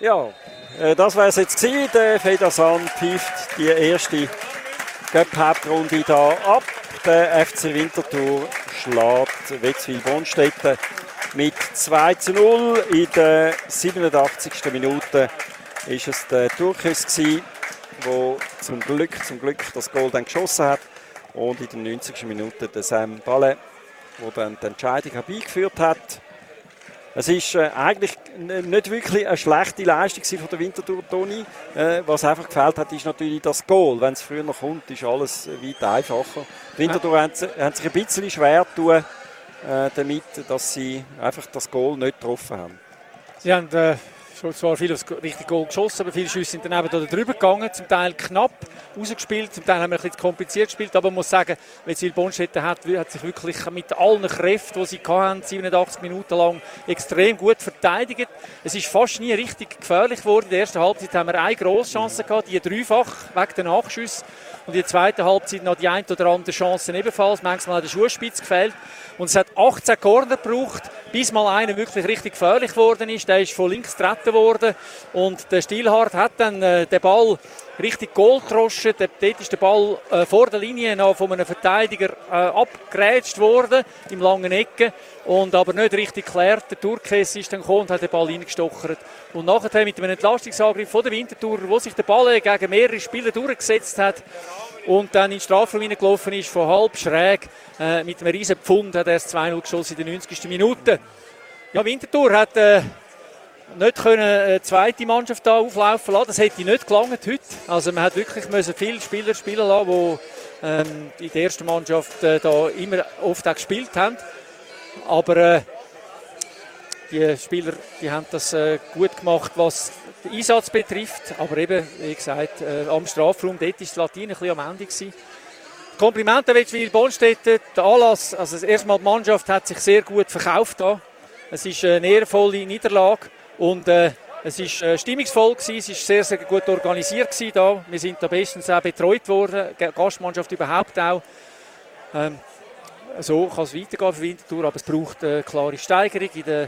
Ja, äh, das wäre es jetzt. Der Federsan pfeift die erste Cup-Hauptrunde hier ab. Der FC Winterthur schlägt Wetzwil-Bonstetten mit 2 zu 0. In der 87. Minute ist es der Turkis der zum Glück, zum Glück das Goal dann geschossen hat. Und in der 90. Minute der Sam Balle, der dann die Entscheidung herbeigeführt hat. Es ist äh, eigentlich nicht wirklich eine schlechte Leistung von der Winterthur, Toni. Äh, was einfach gefällt hat, ist natürlich das Goal. Wenn es früher noch kommt, ist alles weit einfacher. Die Winterthur ja. haben sich ein bisschen schwer tun äh, damit, dass sie einfach das Goal nicht getroffen haben. Sie haben äh, schon zwar viel aufs richtige Goal geschossen, aber viele Schüsse sind daneben oder drüber gegangen, zum Teil knapp rausgespielt, zum Teil haben wir ein kompliziert gespielt, aber man muss sagen, Wetzwil Bonstetten hat, hat sich wirklich mit allen Kräften, die sie hatten, 87 Minuten lang extrem gut verteidigt. Es ist fast nie richtig gefährlich geworden. In der ersten Halbzeit haben wir eine grosse Chance gehabt, die dreifach wegen der Nachschüsse und in der zweiten Halbzeit noch die ein oder andere Chance ebenfalls. Manchmal hat der Schuhspitz gefällt. Und es hat 18 Corner gebraucht, bis mal einer wirklich richtig gefährlich geworden ist. Der ist von links getreten worden. Und der Stilhardt hat dann äh, den Ball richtig Goal. Dort ist der Ball äh, vor der Linie noch von einem Verteidiger äh, abgerätscht worden, im langen Ecke. Und aber nicht richtig geklärt. Der Turkes ist dann gekommen und hat den Ball reingestochert. Und nachher mit einem Entlastungsangriff von der Wintertour, wo sich der Ball gegen mehrere Spieler durchgesetzt hat, und dann in den Strafraum gelaufen ist, von halb schräg äh, mit einem riesen Pfund hat er das 2-0 geschossen in der 90. Minute. Ja, Winterthur hat äh, nicht können eine äh, zweite Mannschaft da auflaufen lassen. Das hätte nicht gelangt heute. Also man hat wirklich müssen viele Spieler spielen lassen, die ähm, in der ersten Mannschaft äh, da immer oft auch gespielt haben. Aber äh, die Spieler die haben das äh, gut gemacht, was den Einsatz betrifft. Aber eben, wie gesagt, am Strafraum, dort die Latine ein bisschen am Ende. Gewesen. Komplimente Wetzwil Bonstetten. Der Anlass, also das erste Mal die Mannschaft hat sich sehr gut verkauft. Da. Es ist eine ehrenvolle Niederlage und äh, es ist äh, stimmungsvoll gewesen, es ist sehr, sehr gut organisiert gewesen da. Wir sind da bestens auch betreut worden, Gastmannschaft überhaupt auch. Ähm, so kann es weitergehen für Winterthur, aber es braucht eine klare Steigerung in der